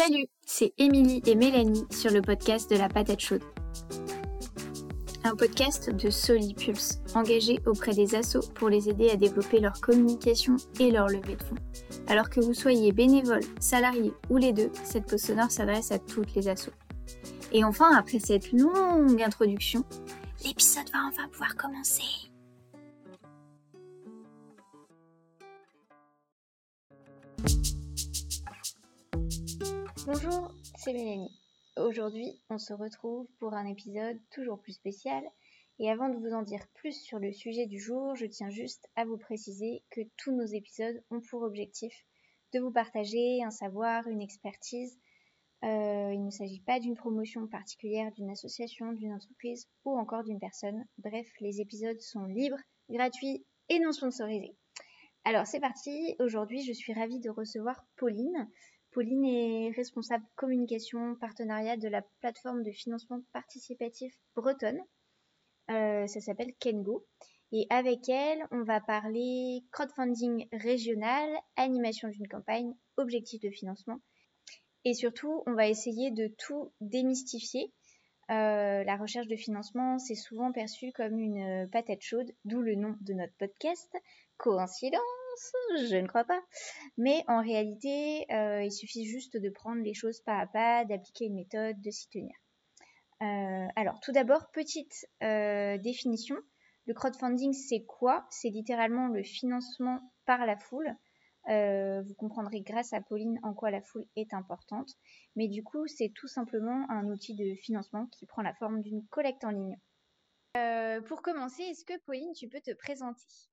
Salut, c'est Émilie et Mélanie sur le podcast de la patate chaude. Un podcast de Solipulse, engagé auprès des assos pour les aider à développer leur communication et leur levée de fonds. Alors que vous soyez bénévole, salarié ou les deux, cette pause sonore s'adresse à toutes les assos. Et enfin, après cette longue introduction, l'épisode va enfin pouvoir commencer. Bonjour, c'est Mélanie. Aujourd'hui, on se retrouve pour un épisode toujours plus spécial. Et avant de vous en dire plus sur le sujet du jour, je tiens juste à vous préciser que tous nos épisodes ont pour objectif de vous partager un savoir, une expertise. Euh, il ne s'agit pas d'une promotion particulière d'une association, d'une entreprise ou encore d'une personne. Bref, les épisodes sont libres, gratuits et non sponsorisés. Alors c'est parti, aujourd'hui je suis ravie de recevoir Pauline. Pauline est responsable communication partenariat de la plateforme de financement participatif bretonne. Euh, ça s'appelle Kengo. Et avec elle, on va parler crowdfunding régional, animation d'une campagne, objectifs de financement. Et surtout, on va essayer de tout démystifier. Euh, la recherche de financement, c'est souvent perçu comme une patate chaude, d'où le nom de notre podcast. Coïncidence je ne crois pas. Mais en réalité, euh, il suffit juste de prendre les choses pas à pas, d'appliquer une méthode, de s'y tenir. Euh, alors, tout d'abord, petite euh, définition. Le crowdfunding, c'est quoi? C'est littéralement le financement par la foule. vous comprendrez grâce à Pauline en quoi la foule est importante. Mais du coup, c'est tout simplement un outil de financement qui prend la forme d'une collecte en ligne. pour commencer, est-ce que Pauline, tu peux te présenter?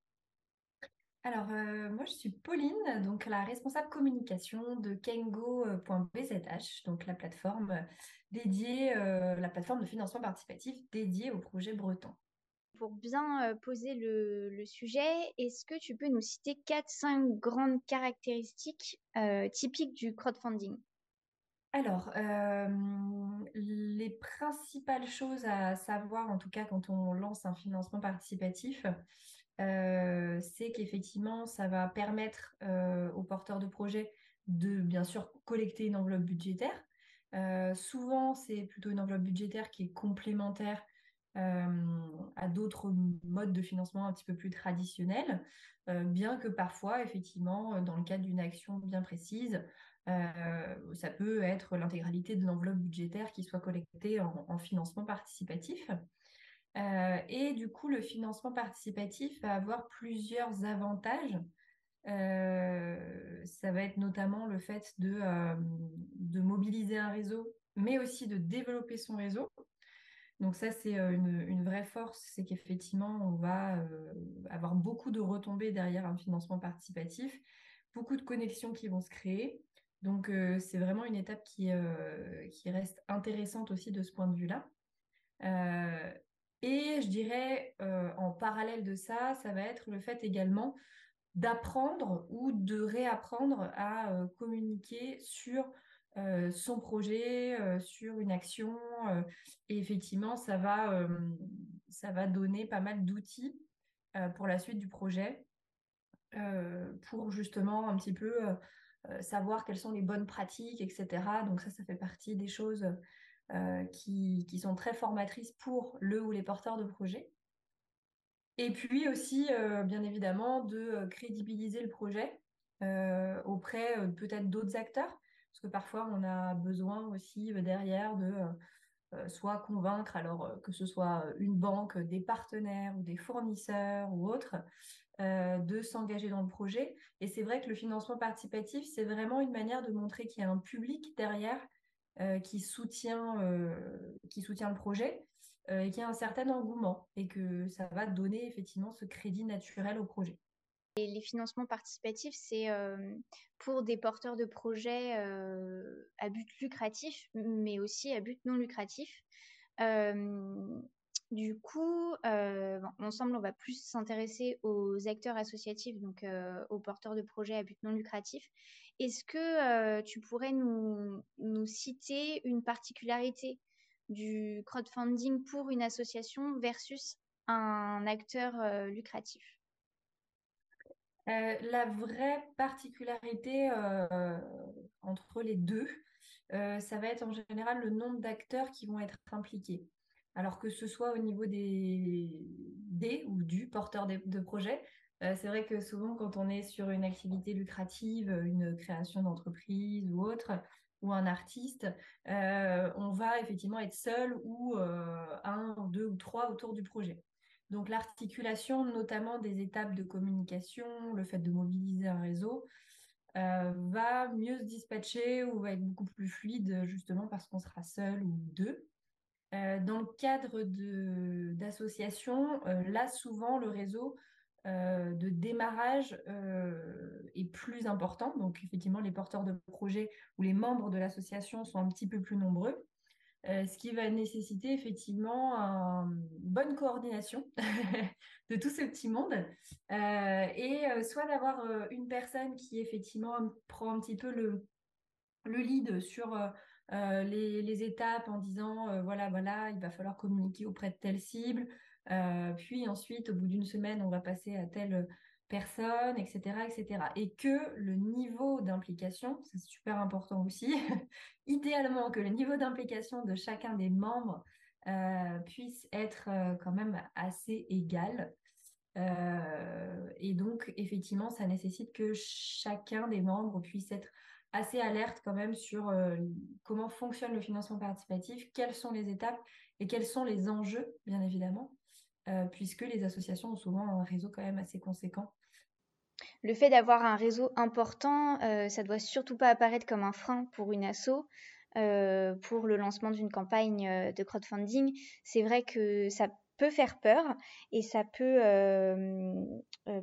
Alors, euh, moi, je suis Pauline, donc la responsable communication de Kengo.bzh, donc la plateforme dédiée, euh, la plateforme de financement participatif dédiée au projet breton. Pour bien euh, poser le, sujet, est-ce que tu peux nous citer 4-5 grandes caractéristiques typiques du crowdfunding? Alors, les principales choses à savoir, en tout cas quand on lance un financement participatif, c'est qu'effectivement, ça va permettre aux porteurs de projets de bien sûr collecter une enveloppe budgétaire. Souvent, c'est plutôt une enveloppe budgétaire qui est complémentaire à d'autres modes de financement un petit peu plus traditionnels, bien que parfois, effectivement, dans le cadre d'une action bien précise, ça peut être l'intégralité de l'enveloppe budgétaire qui soit collectée en financement participatif. Euh, et du coup, le financement participatif va avoir plusieurs avantages. Euh, ça va être notamment le fait de, euh, de, mobiliser un réseau, mais aussi de développer son réseau. Donc ça, c'est une, vraie force, c'est qu'effectivement, on va avoir beaucoup de retombées derrière un financement participatif, beaucoup de connexions qui vont se créer. Donc c'est vraiment une étape qui reste intéressante aussi de ce point de vue-là. Et je dirais, euh, en parallèle de ça, ça va être le fait également d'apprendre ou de réapprendre à euh, communiquer sur euh, son projet, sur une action. et effectivement, ça va, ça va donner pas mal d'outils pour la suite du projet, pour justement un petit peu savoir quelles sont les bonnes pratiques, etc. Donc ça, ça fait partie des choses euh, qui, sont très formatrices pour le ou les porteurs de projets. Et puis aussi, euh, bien évidemment, de euh, crédibiliser le projet auprès peut-être d'autres acteurs, parce que parfois on a besoin aussi derrière de soit convaincre, alors que ce soit une banque, des partenaires ou des fournisseurs ou autres, de s'engager dans le projet. Et c'est vrai que le financement participatif, c'est vraiment une manière de montrer qu'il y a un public derrière qui, soutient, euh, qui soutient le projet euh, et qui a un certain engouement et que ça va donner effectivement ce crédit naturel au projet. Et les financements participatifs, c'est pour des porteurs de projets à but lucratif, mais aussi à but non lucratif. du coup, ensemble, on va plus s'intéresser aux acteurs associatifs, donc aux porteurs de projets à but non lucratif. Est-ce que tu pourrais nous, citer une particularité du crowdfunding pour une association versus un acteur lucratif? La vraie particularité entre les deux, ça va être en général le nombre d'acteurs qui vont être impliqués. Alors que ce soit au niveau des, des ou du porteur de projet, c'est vrai que souvent quand on est sur une activité lucrative, une création d'entreprise ou autre, ou un artiste, on va effectivement être seul ou un, deux ou trois autour du projet. Donc l'articulation notamment des étapes de communication, le fait de mobiliser un réseau, va mieux se dispatcher ou va être beaucoup plus fluide justement parce qu'on sera seul ou deux. dans le cadre d'associations, là souvent le réseau de démarrage est plus important. Donc effectivement les porteurs de projets ou les membres de l'association sont un petit peu plus nombreux. Euh, ce qui va nécessiter effectivement une bonne coordination de tout ce petit monde euh, et euh, soit d'avoir une personne qui effectivement prend un petit peu le, le lead sur les, étapes en disant voilà voilà il va falloir communiquer auprès de telle cible puis ensuite au bout d'une semaine on va passer à telle personnes, etc., etc. Et que le niveau d'implication, c'est super important aussi, idéalement que le niveau d'implication de chacun des membres euh, puisse être euh, quand même assez égal. Euh, et donc, effectivement, ça nécessite que chacun des membres puisse être assez alerte quand même sur comment fonctionne le financement participatif, quelles sont les étapes et quels sont les enjeux, bien évidemment. Euh, puisque les associations ont souvent un réseau quand même assez conséquent. Le fait d'avoir un réseau important, euh, ça doit surtout pas apparaître comme un frein pour une asso. Euh, pour le lancement d'une campagne de crowdfunding, c'est vrai que ça peut faire peur et ça peut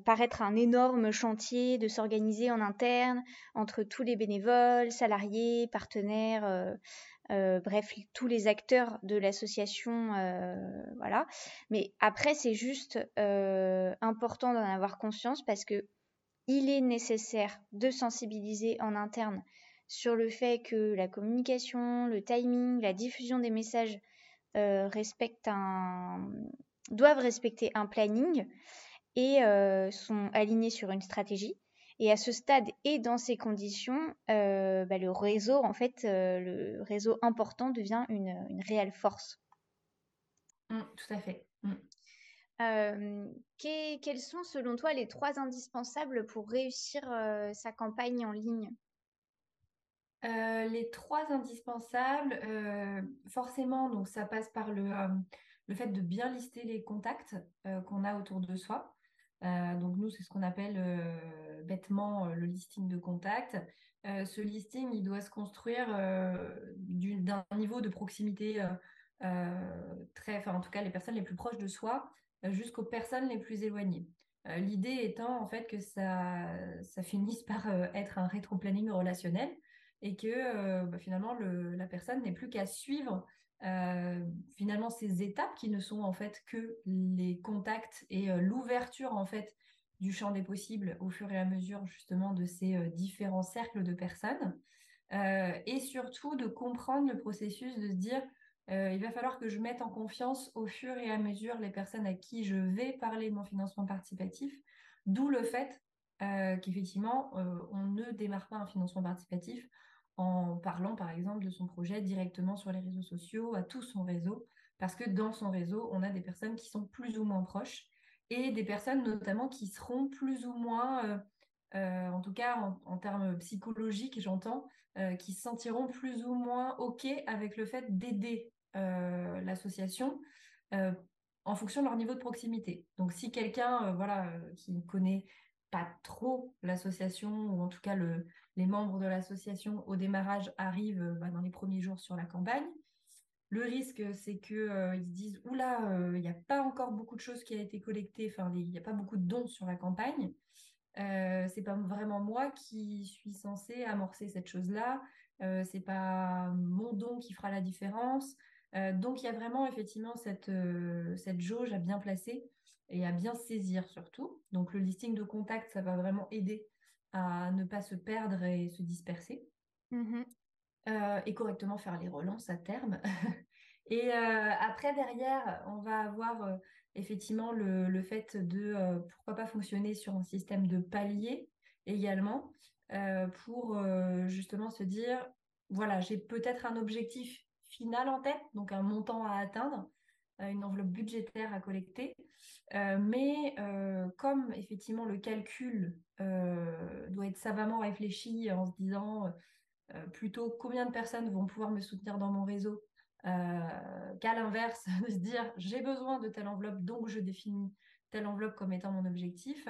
paraître un énorme chantier de s'organiser en interne entre tous les bénévoles, salariés, partenaires, euh, bref, tous les acteurs de l'association, euh, voilà. Mais après, c'est juste euh, important d'en avoir conscience parce que il est nécessaire de sensibiliser en interne sur le fait que la communication, le timing, la diffusion des messages doivent respecter un planning et sont alignés sur une stratégie. Et à ce stade et dans ces conditions, euh, bah, le réseau, en fait, euh, le réseau important devient une, réelle force. Mmh, tout à fait. Mmh. Euh, quels sont, selon toi, les trois indispensables pour réussir sa campagne en ligne? Les trois indispensables, forcément, donc ça passe par le, le fait de bien lister les contacts qu'on a autour de soi. Euh, donc nous, c'est ce qu'on appelle euh, bêtement euh, le listing de contact. ce listing, il doit se construire d'un niveau de proximité très, enfin en tout cas les personnes les plus proches de soi jusqu'aux personnes les plus éloignées. L'idée étant en fait que ça, ça finisse par être un rétro-planning relationnel et que bah, finalement la personne n'est plus qu'à suivre euh, finalement ces étapes qui ne sont en fait que les contacts et euh, l'ouverture en fait du champ des possibles au fur et à mesure justement de ces euh, différents cercles de personnes. Et surtout de comprendre le processus de se dire il va falloir que je mette en confiance au fur et à mesure les personnes à qui je vais parler de mon financement participatif. D'où le fait qu'effectivement on ne démarre pas un financement participatif en parlant par exemple de son projet directement sur les réseaux sociaux, à tout son réseau, parce que dans son réseau, on a des personnes qui sont plus ou moins proches et des personnes notamment qui seront plus ou moins, euh, euh, en tout cas en, termes psychologiques, j'entends, euh, qui se sentiront plus ou moins OK avec le fait d'aider l'association en fonction de leur niveau de proximité. Donc si quelqu'un voilà, qui connaît pas trop l'association, ou en tout cas le, les membres de l'association au démarrage arrivent euh, bah, dans les premiers jours sur la campagne. Le risque, c'est qu'ils euh, se disent Oula, euh, il n'y a pas encore beaucoup de choses qui a été collectées, enfin, il n'y a pas beaucoup de dons sur la campagne. Euh, c'est pas vraiment moi qui suis censée amorcer cette chose-là. Euh, c'est pas mon don qui fera la différence. donc il y a vraiment effectivement cette, cette jauge à bien placer et à bien saisir surtout. Donc le listing de contact, ça va vraiment aider à ne pas se perdre et se disperser. Mmh euh, et correctement faire les relances à terme. et euh, après, derrière, on va avoir euh, effectivement le, le, fait de pourquoi pas fonctionner sur un système de palier également pour justement se dire voilà, j'ai peut-être un objectif final en tête, donc un montant à atteindre, une enveloppe budgétaire à collecter. mais comme effectivement le calcul doit être savamment réfléchi en se disant plutôt combien de personnes vont pouvoir me soutenir dans mon réseau, qu'à l'inverse, de se dire j'ai besoin de telle enveloppe, donc je définis telle enveloppe comme étant mon objectif.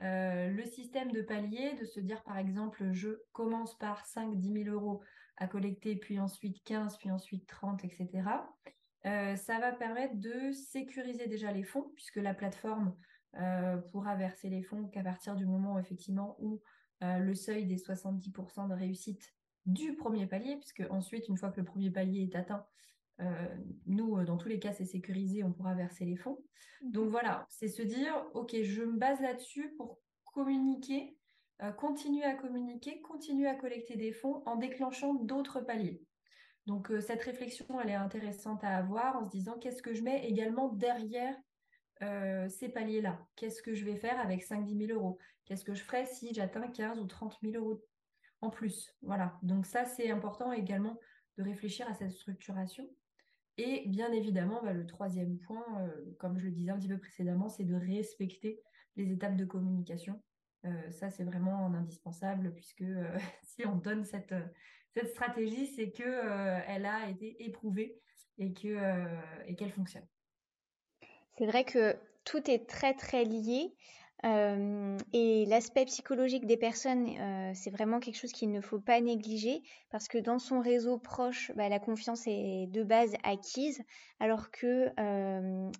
le système de palier, de se dire par exemple je commence par 5-10 000 euros à collecter, puis ensuite 15, puis ensuite 30, etc. Euh, ça va permettre de sécuriser déjà les fonds, puisque la plateforme euh, pourra verser les fonds qu'à partir du moment effectivement où euh, le seuil des 70% de réussite du premier palier, puisque ensuite, une fois que le premier palier est atteint, nous, dans tous les cas, c'est sécurisé, on pourra verser les fonds. Donc voilà, c'est se dire, OK, je me base là-dessus pour communiquer continuer à communiquer, continuer à collecter des fonds en déclenchant d'autres paliers. Donc euh, cette réflexion, elle est intéressante à avoir en se disant qu'est-ce que je mets également derrière euh, ces paliers-là? Qu'est-ce que je vais faire avec 5-10 000 euros? Qu'est-ce que je ferai si j'atteins 15 ou 30 000 euros en plus? Voilà, donc ça c'est important également de réfléchir à cette structuration. Et bien évidemment, bah, le troisième point, comme je le disais un petit peu précédemment, c'est de respecter les étapes de communication. Euh, ça, c'est vraiment indispensable puisque euh, si on donne cette, cette stratégie, c'est qu'elle euh, elle a été éprouvée et qu'elle fonctionne. C'est vrai que tout est très très lié et l'aspect psychologique des personnes, c'est vraiment quelque chose qu'il ne faut pas négliger parce que dans son réseau proche, bah, la confiance est de base acquise, alors que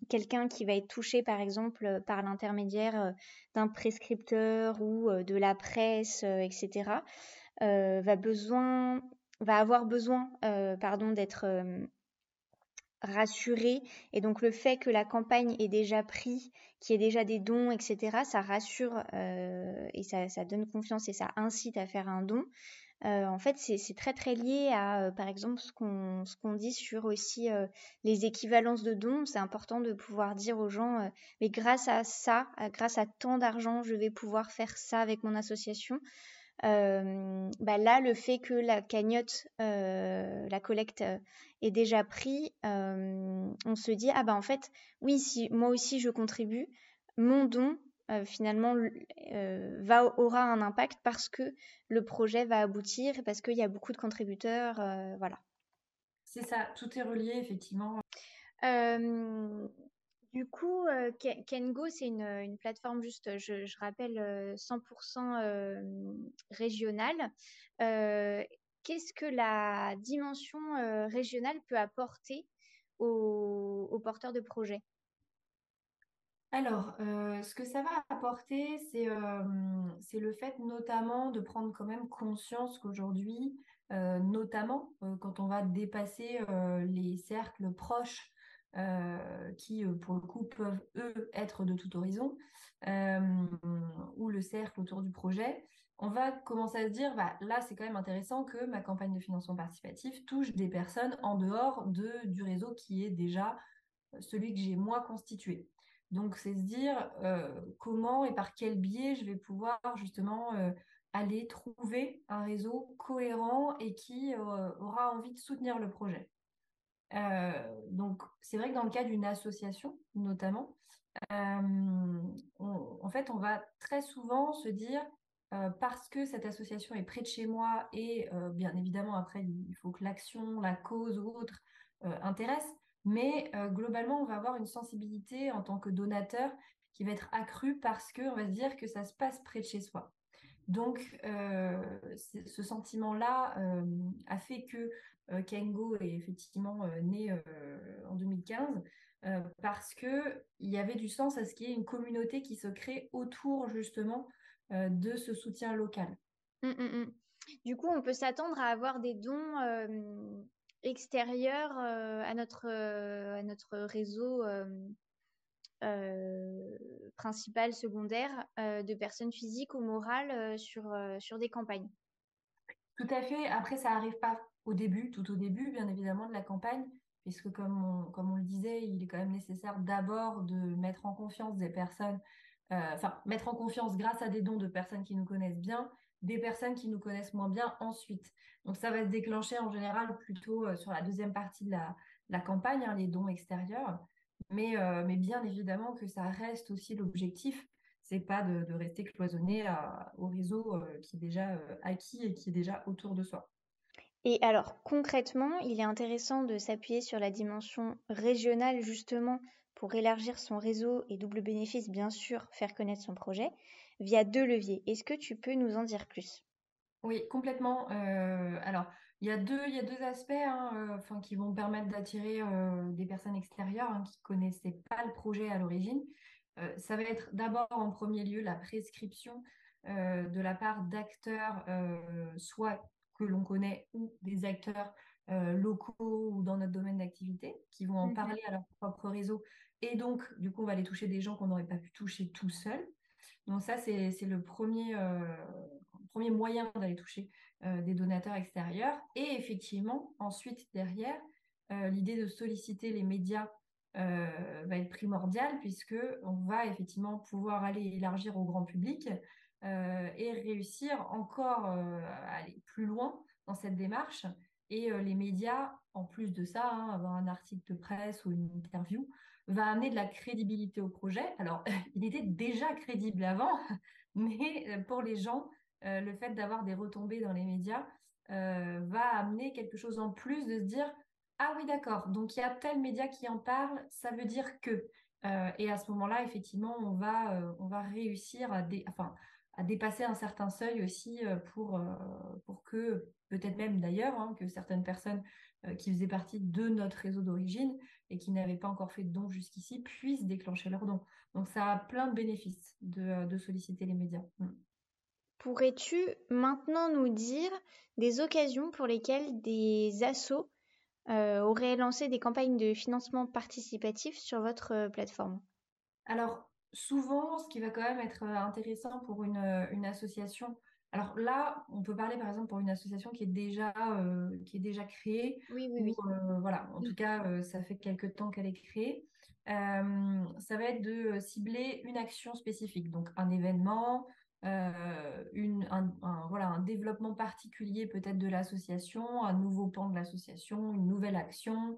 quelqu'un qui va être touché, par exemple, par l'intermédiaire d'un prescripteur ou de la presse, etc., va besoin, va avoir besoin, pardon, d'être rassuré. Et donc le fait que la campagne ait déjà pris, qu'il y ait déjà des dons, etc., ça rassure euh, et ça, donne confiance et ça incite à faire un don. Euh, en fait, c'est très très lié à, euh, par exemple, ce qu'on qu'on dit sur aussi les équivalences de dons. C'est important de pouvoir dire aux gens, mais grâce à ça, grâce à tant d'argent, je vais pouvoir faire ça avec mon association. Bah là, le fait que la cagnotte, la collecte est déjà pris, on se dit ah bah en fait oui si moi aussi je contribue, mon don finalement va aura un impact parce que le projet va aboutir parce qu'il y a beaucoup de contributeurs, voilà. C'est ça, tout est relié effectivement. Du coup, Kengo, c'est une, plateforme juste, je, rappelle, 100% régionale. Qu'est-ce que la dimension régionale peut apporter aux, porteurs de projets? Alors, ce que ça va apporter, c'est le fait notamment de prendre quand même conscience qu'aujourd'hui, notamment quand on va dépasser les cercles proches qui, pour le coup, peuvent, eux, être de tout horizon, ou le cercle autour du projet, on va commencer à se dire, bah, là, c'est quand même intéressant que ma campagne de financement participatif touche des personnes en dehors de, du réseau qui est déjà euh, celui que j'ai moi constitué. Donc, c'est se dire euh, comment et par quel biais je vais pouvoir justement euh, aller trouver un réseau cohérent et qui aura envie de soutenir le projet. Donc, c'est vrai que dans le cas d'une association, notamment, en fait, on va très souvent se dire, euh, parce que cette association est près de chez moi et euh, bien évidemment après il faut que l'action, la cause ou autre euh, intéresse, mais globalement on va avoir une sensibilité en tant que donateur qui va être accrue parce qu'on va se dire que ça se passe près de chez soi. Donc ce sentiment-là a fait que Kengo est effectivement né en 2015 parce qu'il y avait du sens à ce qu'il y ait une communauté qui se crée autour justement euh, de ce soutien local. Mmh, mmh, mmh. Du coup, on peut s'attendre à avoir des dons euh, extérieurs euh, à, notre, à notre réseau principal, secondaire, de personnes physiques ou morales sur, sur des campagnes. Tout à fait. Après, ça n'arrive pas au début, tout au début, bien évidemment, de la campagne, puisque comme on, le disait, il est quand même nécessaire d'abord de mettre en confiance des personnes euh, enfin, mettre en confiance grâce à des dons de personnes qui nous connaissent bien, des personnes qui nous connaissent moins bien ensuite. Donc ça va se déclencher en général plutôt euh, sur la deuxième partie de la, campagne, hein, les dons extérieurs. Mais, mais bien évidemment que ça reste aussi l'objectif c'est pas de, rester cloisonné au réseau qui est déjà acquis et qui est déjà autour de soi. Et alors concrètement, il est intéressant de s'appuyer sur la dimension régionale justement pour élargir son réseau et double bénéfice, bien sûr, faire connaître son projet via deux leviers. Est-ce que tu peux nous en dire plus? Oui, complètement. Euh, alors, il y a deux, y a deux aspects hein, euh, qui vont permettre d'attirer euh, des personnes extérieures hein, qui ne connaissaient pas le projet à l'origine. ça va être d'abord en premier lieu la prescription de la part d'acteurs, soit que l'on connaît ou des acteurs euh, locaux ou dans notre domaine d'activité qui vont en parler à leur propre réseau. Et donc, du coup, on va aller toucher des gens qu'on n'aurait pas pu toucher tout seul. Donc ça, c'est le premier, euh, premier moyen d'aller toucher euh, des donateurs extérieurs. Et effectivement, ensuite, derrière, l'idée de solliciter les médias va être primordiale puisque on va effectivement pouvoir aller élargir au grand public et réussir encore euh, à aller plus loin dans cette démarche. Et euh, les médias, en plus de ça, hein, avoir un article de presse ou une interview, va amener de la crédibilité au projet. Alors, il était déjà crédible avant, mais pour les gens, le fait d'avoir des retombées dans les médias va amener quelque chose en plus de se dire ah oui d'accord, donc il y a tel média qui en parle, ça veut dire que. et à ce moment-là, effectivement, on va, on va réussir à, dé... enfin, à dépasser un certain seuil aussi euh, pour, euh, pour que, peut-être même d'ailleurs, hein, que certaines personnes euh, qui faisaient partie de notre réseau d'origine et qui n'avaient pas encore fait de dons jusqu'ici puissent déclencher leurs dons. Donc ça a plein de bénéfices de, solliciter les médias. Mm. Pourrais-tu maintenant nous dire des occasions pour lesquelles des assos auraient lancé des campagnes de financement participatif sur votre plateforme? Alors, souvent, ce qui va quand même être euh, intéressant pour une, euh, une, association, alors là, on peut parler par exemple pour une association qui est déjà, euh, qui est déjà créée. Oui, oui, oui. voilà, en tout cas, ça fait quelques temps qu'elle est créée. ça va être de cibler une action spécifique, donc un événement, une, un, voilà, un développement particulier peut-être de l'association, un nouveau pan de l'association, une nouvelle action,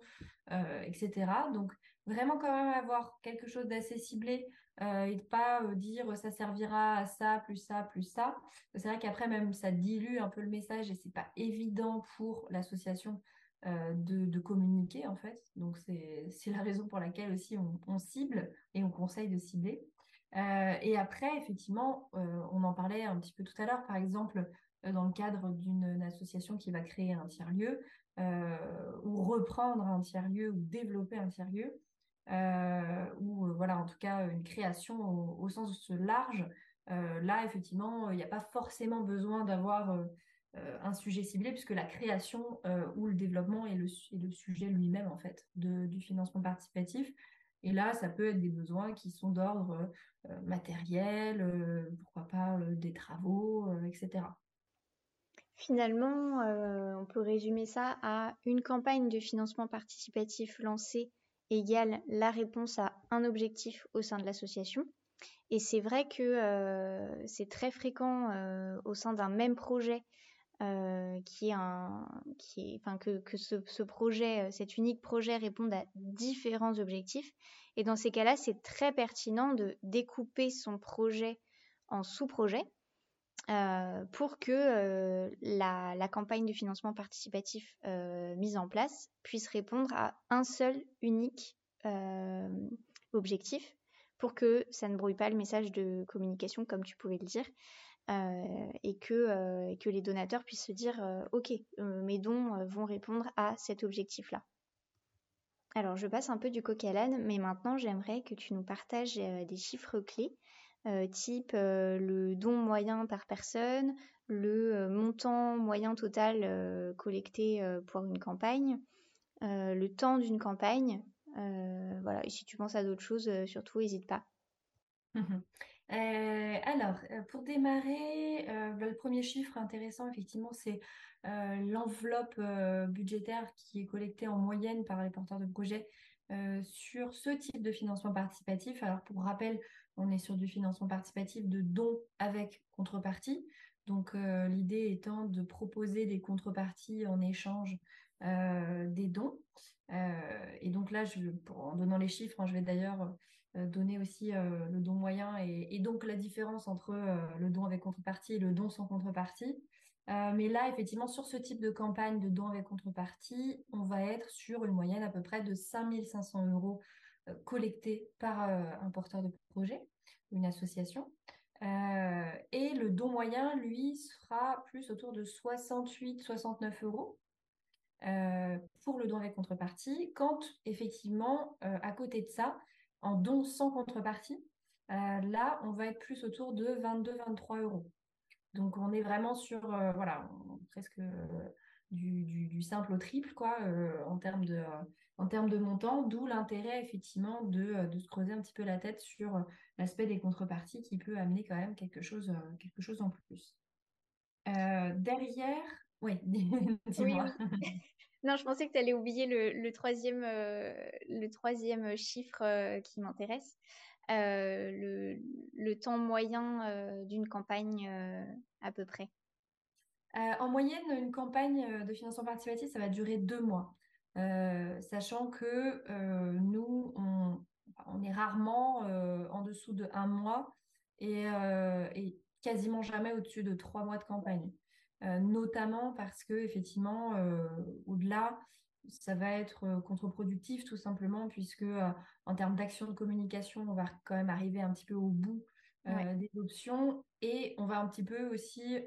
etc. Donc vraiment quand même avoir quelque chose d'assez ciblé euh, et de pas euh, dire ça servira à ça, plus ça, plus ça. C'est vrai qu'après, même, ça dilue un peu le message et c'est pas évident pour l'association euh, de, communiquer, en fait. Donc, c'est la raison pour laquelle aussi on, cible et on conseille de cibler. et après, effectivement, on en parlait un petit peu tout à l'heure, par exemple, dans le cadre d'une association qui va créer un tiers-lieu ou reprendre un tiers-lieu ou développer un tiers-lieu. Euh, ou euh, voilà, en tout cas, une création au, sens large. Euh, là, effectivement, il n'y a pas forcément besoin d'avoir un sujet ciblé, puisque la création ou le développement est le, le sujet lui-même, en fait, du financement participatif. Et là, ça peut être des besoins qui sont d'ordre matériel, pourquoi pas des travaux, etc. Finalement, on peut résumer ça à une campagne de financement participatif lancée égale la réponse à un objectif au sein de l'association. Et c'est vrai que euh, c'est très fréquent euh, au sein d'un même projet euh, qui est un, qui est, enfin que, que ce, projet, cet unique projet réponde à différents objectifs. Et dans ces cas-là, c'est très pertinent de découper son projet en sous-projets euh, pour que euh, la, campagne de financement participatif euh, mise en place puisse répondre à un seul unique objectif pour que ça ne brouille pas le message de communication comme tu pouvais le dire et, que, que les donateurs puissent se dire ok mes dons vont répondre à cet objectif là. Alors je passe un peu du coq à l'âne mais maintenant j'aimerais que tu nous partages des chiffres clés euh, type euh, le don moyen par personne, le euh, montant moyen total collecté pour une campagne, le temps d'une campagne. voilà, et si tu penses à d'autres choses, surtout, n'hésite pas. alors, pour démarrer, le premier chiffre intéressant, effectivement, c'est l'enveloppe budgétaire qui est collectée en moyenne par les porteurs de projets sur ce type de financement participatif. Alors, pour rappel, on est sur du financement participatif de dons avec contrepartie. Donc l'idée étant de proposer des contreparties en échange des dons. et donc là, je, en donnant les chiffres, hein, je vais d'ailleurs donner aussi le don moyen et, donc la différence entre le don avec contrepartie et le don sans contrepartie. mais là, effectivement, sur ce type de campagne de don avec contrepartie, on va être sur une moyenne à peu près de 5500 euros collectés par un porteur de projet, une association. et le don moyen, lui, sera plus autour de 68-69 euros. pour le don avec contrepartie, quand effectivement, à côté de ça, en don sans contrepartie, là, on va être plus autour de 22-23 euros. Donc, on est vraiment sur, voilà, presque du, simple au triple, quoi, en termes de, en termes de montant, d'où l'intérêt effectivement de, de, se creuser un petit peu la tête sur l'aspect des contreparties qui peut amener quand même quelque chose, quelque chose en plus. derrière, oui, dis-moi. Non, je pensais que tu allais oublier le, troisième, le troisième chiffre qui m'intéresse. le, le, temps moyen d'une campagne à peu près. en moyenne, une campagne de financement participatif, ça va durer deux mois. Sachant que nous, on, on, est rarement en dessous de un mois et, et quasiment jamais au-dessus de trois mois de campagne. Euh, notamment parce que effectivement, euh, au-delà, ça va être euh, contre-productif tout simplement puisque en termes d'action de communication, on va quand même arriver un petit peu au bout des options et on va un petit peu aussi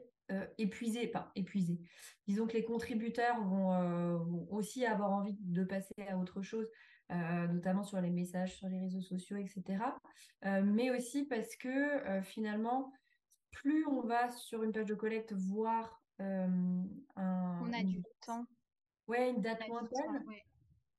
épuiser, pas épuiser. Disons que les contributeurs vont, aussi avoir envie de passer à autre chose, notamment sur les messages, sur les réseaux sociaux, etc. mais aussi parce que finalement, plus on va sur une page de collecte voir on a du temps. Ouais, une date lointaine.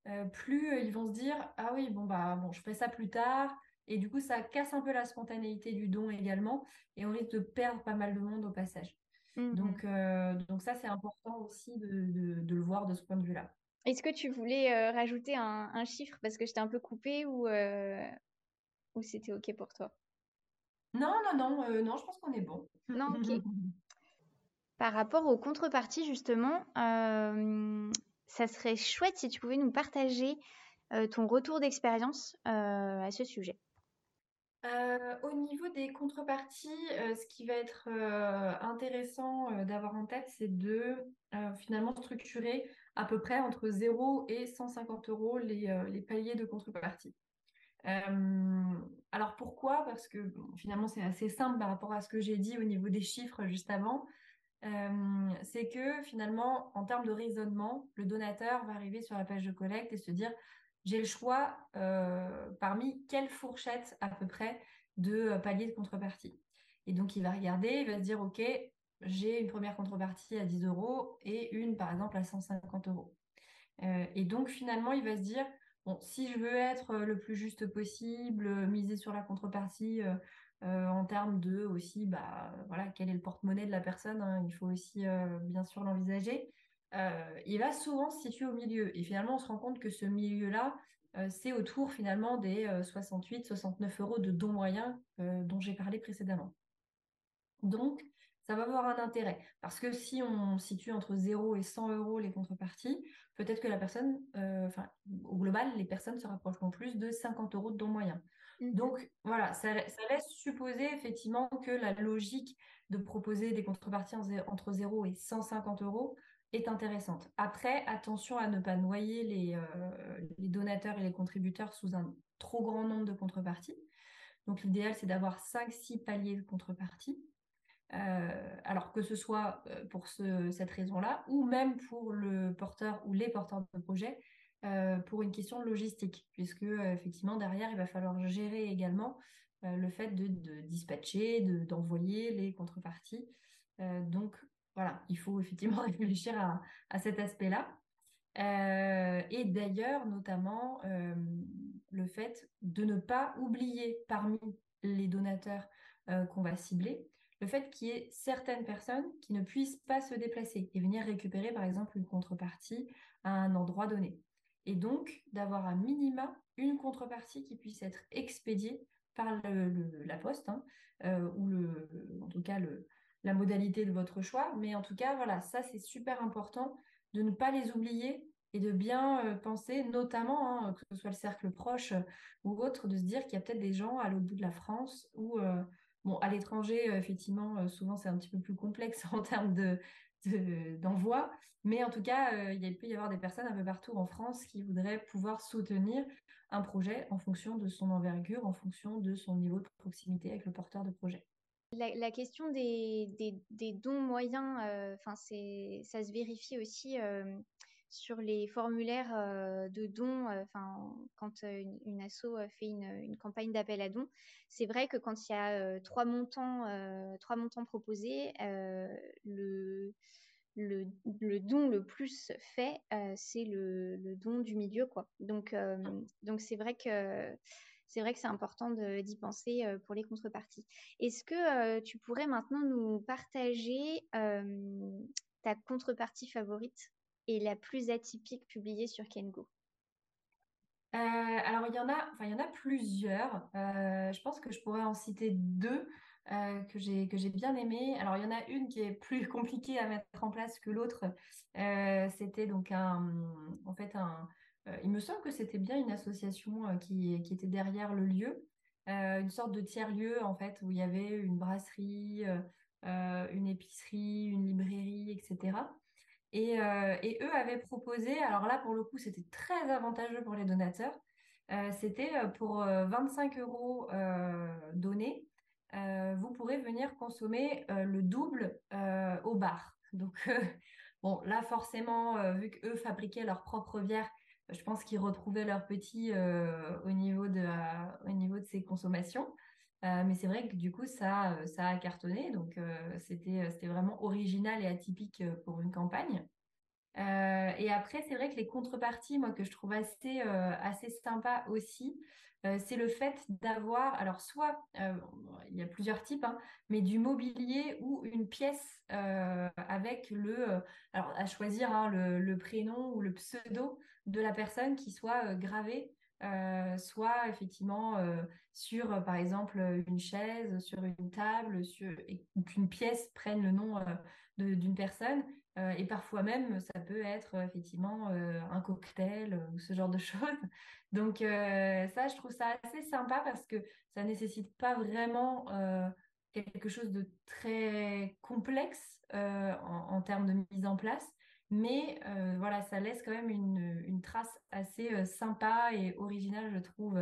Euh, plus euh, ils vont se dire ah oui bon bah bon je ferai ça plus tard et du coup ça casse un peu la spontanéité du don également et on risque de perdre pas mal de monde au passage. Mmh donc euh, donc ça c'est important aussi de, le voir de ce point de vue là. Est-ce que tu voulais rajouter un, chiffre parce que j'étais un peu coupée ou ou c'était ok pour toi? Non non non non je pense qu'on est bon. Non ok. Par rapport aux contreparties, justement, euh, ça serait chouette si tu pouvais nous partager euh, ton retour d'expérience euh, à ce sujet. Au niveau des contreparties, ce qui va être intéressant d'avoir en tête, c'est de finalement structurer à peu près entre 0 et 150 euros les, paliers de contrepartie. alors pourquoi? Parce que finalement c'est assez simple par rapport à ce que j'ai dit au niveau des chiffres juste avant. Euh, c'est que finalement, en termes de raisonnement, le donateur va arriver sur la page de collecte et se dire j'ai le choix euh, parmi quelle fourchette à peu près de euh, paliers de contrepartie. Et donc, il va regarder, il va se dire ok, j'ai une première contrepartie à 10 euros et une par exemple à 150 euros. et donc, finalement, il va se dire bon, si je veux être le plus juste possible, miser sur la contrepartie euh, en termes de aussi, bah, voilà, quel est le porte-monnaie de la personne, hein, il faut aussi euh, bien sûr l'envisager. Euh, il va souvent se situer au milieu. Et finalement, on se rend compte que ce milieu-là, c'est autour finalement des 68-69 euros de dons moyens dont j'ai parlé précédemment. Donc, ça va avoir un intérêt. Parce que si on situe entre 0 et 100 euros les contreparties, peut-être que la personne, enfin, au global, les personnes se rapprocheront plus de 50 euros de dons moyens. Mmh. Donc voilà, ça, laisse supposer effectivement que la logique de proposer des contreparties entre 0 et 150 euros est intéressante. Après, attention à ne pas noyer les, euh, les donateurs et les contributeurs sous un trop grand nombre de contreparties. Donc l'idéal, c'est d'avoir 5-6 paliers de contreparties. Euh, alors que ce soit euh, pour cette raison-là, ou même pour le porteur ou les porteurs de projet, pour une question logistique, puisque effectivement derrière il va falloir gérer également le fait de, dispatcher, d'envoyer les contreparties. donc voilà, il faut effectivement réfléchir à, cet aspect-là. et d'ailleurs, notamment, le fait de ne pas oublier parmi les donateurs qu'on va cibler, le fait qu'il y ait certaines personnes qui ne puissent pas se déplacer et venir récupérer, par exemple, une contrepartie à un endroit donné et donc d'avoir un minima une contrepartie qui puisse être expédiée par la poste, hein, euh, ou le, en tout cas le, la modalité de votre choix. Mais en tout cas, voilà, ça c'est super important de ne pas les oublier et de bien penser, notamment, hein, que ce soit le cercle proche ou autre, de se dire qu'il y a peut-être des gens à l'autre bout de la France ou bon, à l'étranger, effectivement, souvent c'est un petit peu plus complexe en termes de, d'envoi. Mais en tout cas, il peut y avoir des personnes un peu partout en France qui voudraient pouvoir soutenir un projet en fonction de son envergure, en fonction de son niveau de proximité avec le porteur de projet. La, question des, des, dons moyens, enfin c'est ça se vérifie aussi sur les formulaires de dons, enfin quand une, une, asso fait une, une campagne d'appel à dons, c'est vrai que quand il y a trois montants, trois montants proposés, le, le, le, don le plus fait, c'est le, le, don du milieu, quoi. Donc donc c'est vrai que c'est vrai que c'est important d'y penser pour les contreparties. Est-ce que tu pourrais maintenant nous partager ta contrepartie favorite et la plus atypique publiée sur Kengo? Euh, alors il y en a, enfin il y en a plusieurs. Euh, je pense que je pourrais en citer deux euh, que j'ai que j'ai bien aimées. Alors il y en a une qui est plus compliquée à mettre en place que l'autre. c'était donc un, en fait un, il me semble que c'était bien une association qui qui était derrière le lieu, une sorte de tiers lieu en fait où il y avait une brasserie, une épicerie, une librairie, etc. Euh, et, eux avaient proposé, alors là pour le coup c'était très avantageux pour les donateurs, euh, c'était euh, pour 25 euros donnés, vous pourrez venir consommer le double au bar. Donc bon là forcément vu qu'eux fabriquaient leur propre bière, je pense qu'ils retrouvaient leur petit au, niveau de, au niveau de ces consommations. mais c'est vrai que du coup, ça, ça a cartonné. Donc, c'était, c'était vraiment original et atypique pour une campagne. Euh, et après, c'est vrai que les contreparties, moi, que je trouve assez, euh, assez sympa aussi, euh, c'est le fait d'avoir, alors soit, il y a plusieurs types, hein, mais du mobilier ou une pièce avec le, alors à choisir hein, le, prénom ou le pseudo de la personne qui soit gravé. soit effectivement sur, par exemple, une chaise, sur une table, sur, qu'une pièce prenne le nom d'une personne, euh, et parfois même, ça peut être euh, effectivement euh, un cocktail ou ce genre de choses. Donc ça, je trouve ça assez sympa parce que ça nécessite pas vraiment quelque chose de très complexe en, termes de mise en place. Mais voilà, ça laisse quand même une, une trace assez sympa et originale, je trouve,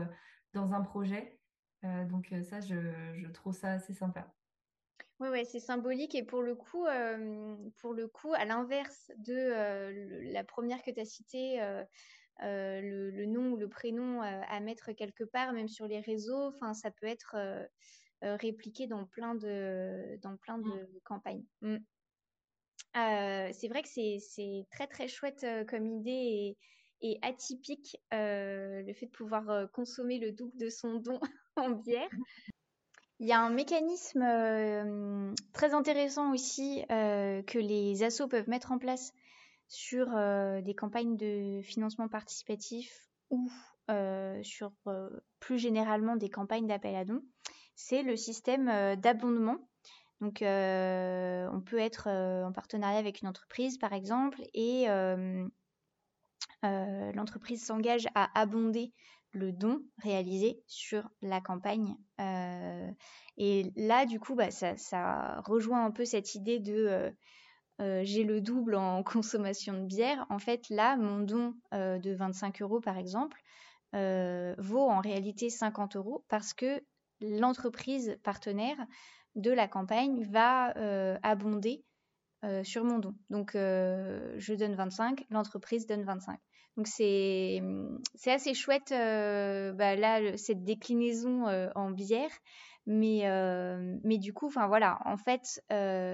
dans un projet. donc ça, je, je trouve ça assez sympa. Oui, ouais, c'est symbolique et pour le coup, pour le coup, à l'inverse de la première que tu as citée, le, nom ou le prénom à mettre quelque part, même sur les réseaux, ça peut être répliqué dans plein de, dans plein de mmh. campagnes. Mmh. C'est vrai que c'est très très chouette comme idée et, atypique le fait de pouvoir consommer le double de son don en bière. Il y a un mécanisme euh, très intéressant aussi euh, que les assos peuvent mettre en place sur euh, des campagnes de financement participatif ou sur plus généralement des campagnes d'appel à dons. C'est le système d'abondement. Donc, on peut être en partenariat avec une entreprise, par exemple, et l'entreprise s'engage à abonder le don réalisé sur la campagne. Euh, et là, du coup, bah, ça, rejoint un peu cette idée de euh, euh, j'ai le double en consommation de bière. En fait, là, mon don de 25 euros, par exemple, vaut en réalité 50 euros parce que l'entreprise partenaire de la campagne va abonder sur mon don. Donc, je donne 25, l'entreprise donne 25. Donc c'est assez chouette euh, bah, là cette déclinaison euh, en bière, mais euh, du coup enfin voilà en fait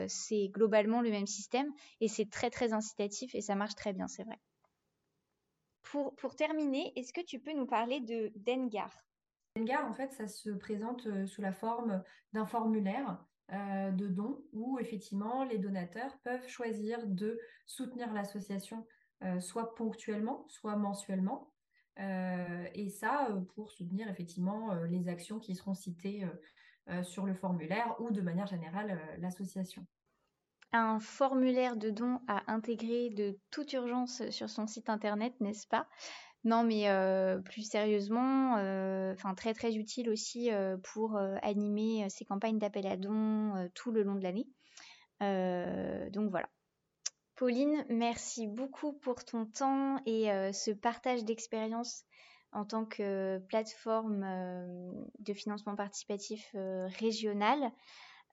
c'est globalement le même système et c'est très très incitatif et ça marche très bien c'est vrai. Pour terminer, est-ce que tu peux nous parler de Dengar? En fait, ça se présente sous la forme d'un formulaire de dons où effectivement les donateurs peuvent choisir de soutenir l'association euh, soit ponctuellement, soit mensuellement. Euh, et ça, euh, pour soutenir effectivement les actions qui seront citées sur le formulaire ou de manière générale l'association. un formulaire de don à intégrer de toute urgence sur son site internet, n'est-ce pas? Non, mais plus sérieusement, enfin très très utile aussi pour animer ces campagnes d'appel à dons tout le long de l'année. donc voilà. Pauline, merci beaucoup pour ton temps et ce partage d'expérience en tant que plateforme de financement participatif régional.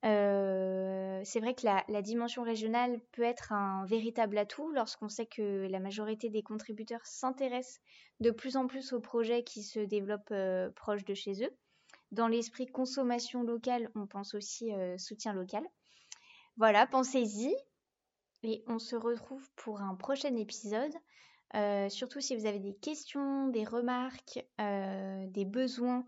Euh, c'est vrai que la, dimension régionale peut être un véritable atout lorsqu'on sait que la majorité des contributeurs s'intéressent de plus en plus aux projets qui se développent euh, proches de chez eux. Dans l'esprit consommation locale, on pense aussi euh, soutien local. Voilà, pensez-y. Et on se retrouve pour un prochain épisode. surtout si vous avez des questions, des remarques, des besoins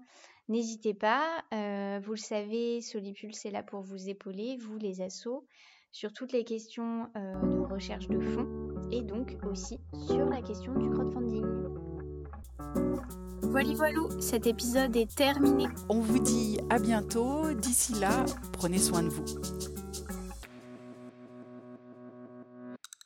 N'hésitez pas, euh, vous le savez, Solipulse est là pour vous épauler, vous les assos, sur toutes les questions euh, de recherche de fonds et donc aussi sur la question du crowdfunding. Voilà, voilà, cet épisode est terminé. On vous dit à bientôt. D'ici là, prenez soin de vous.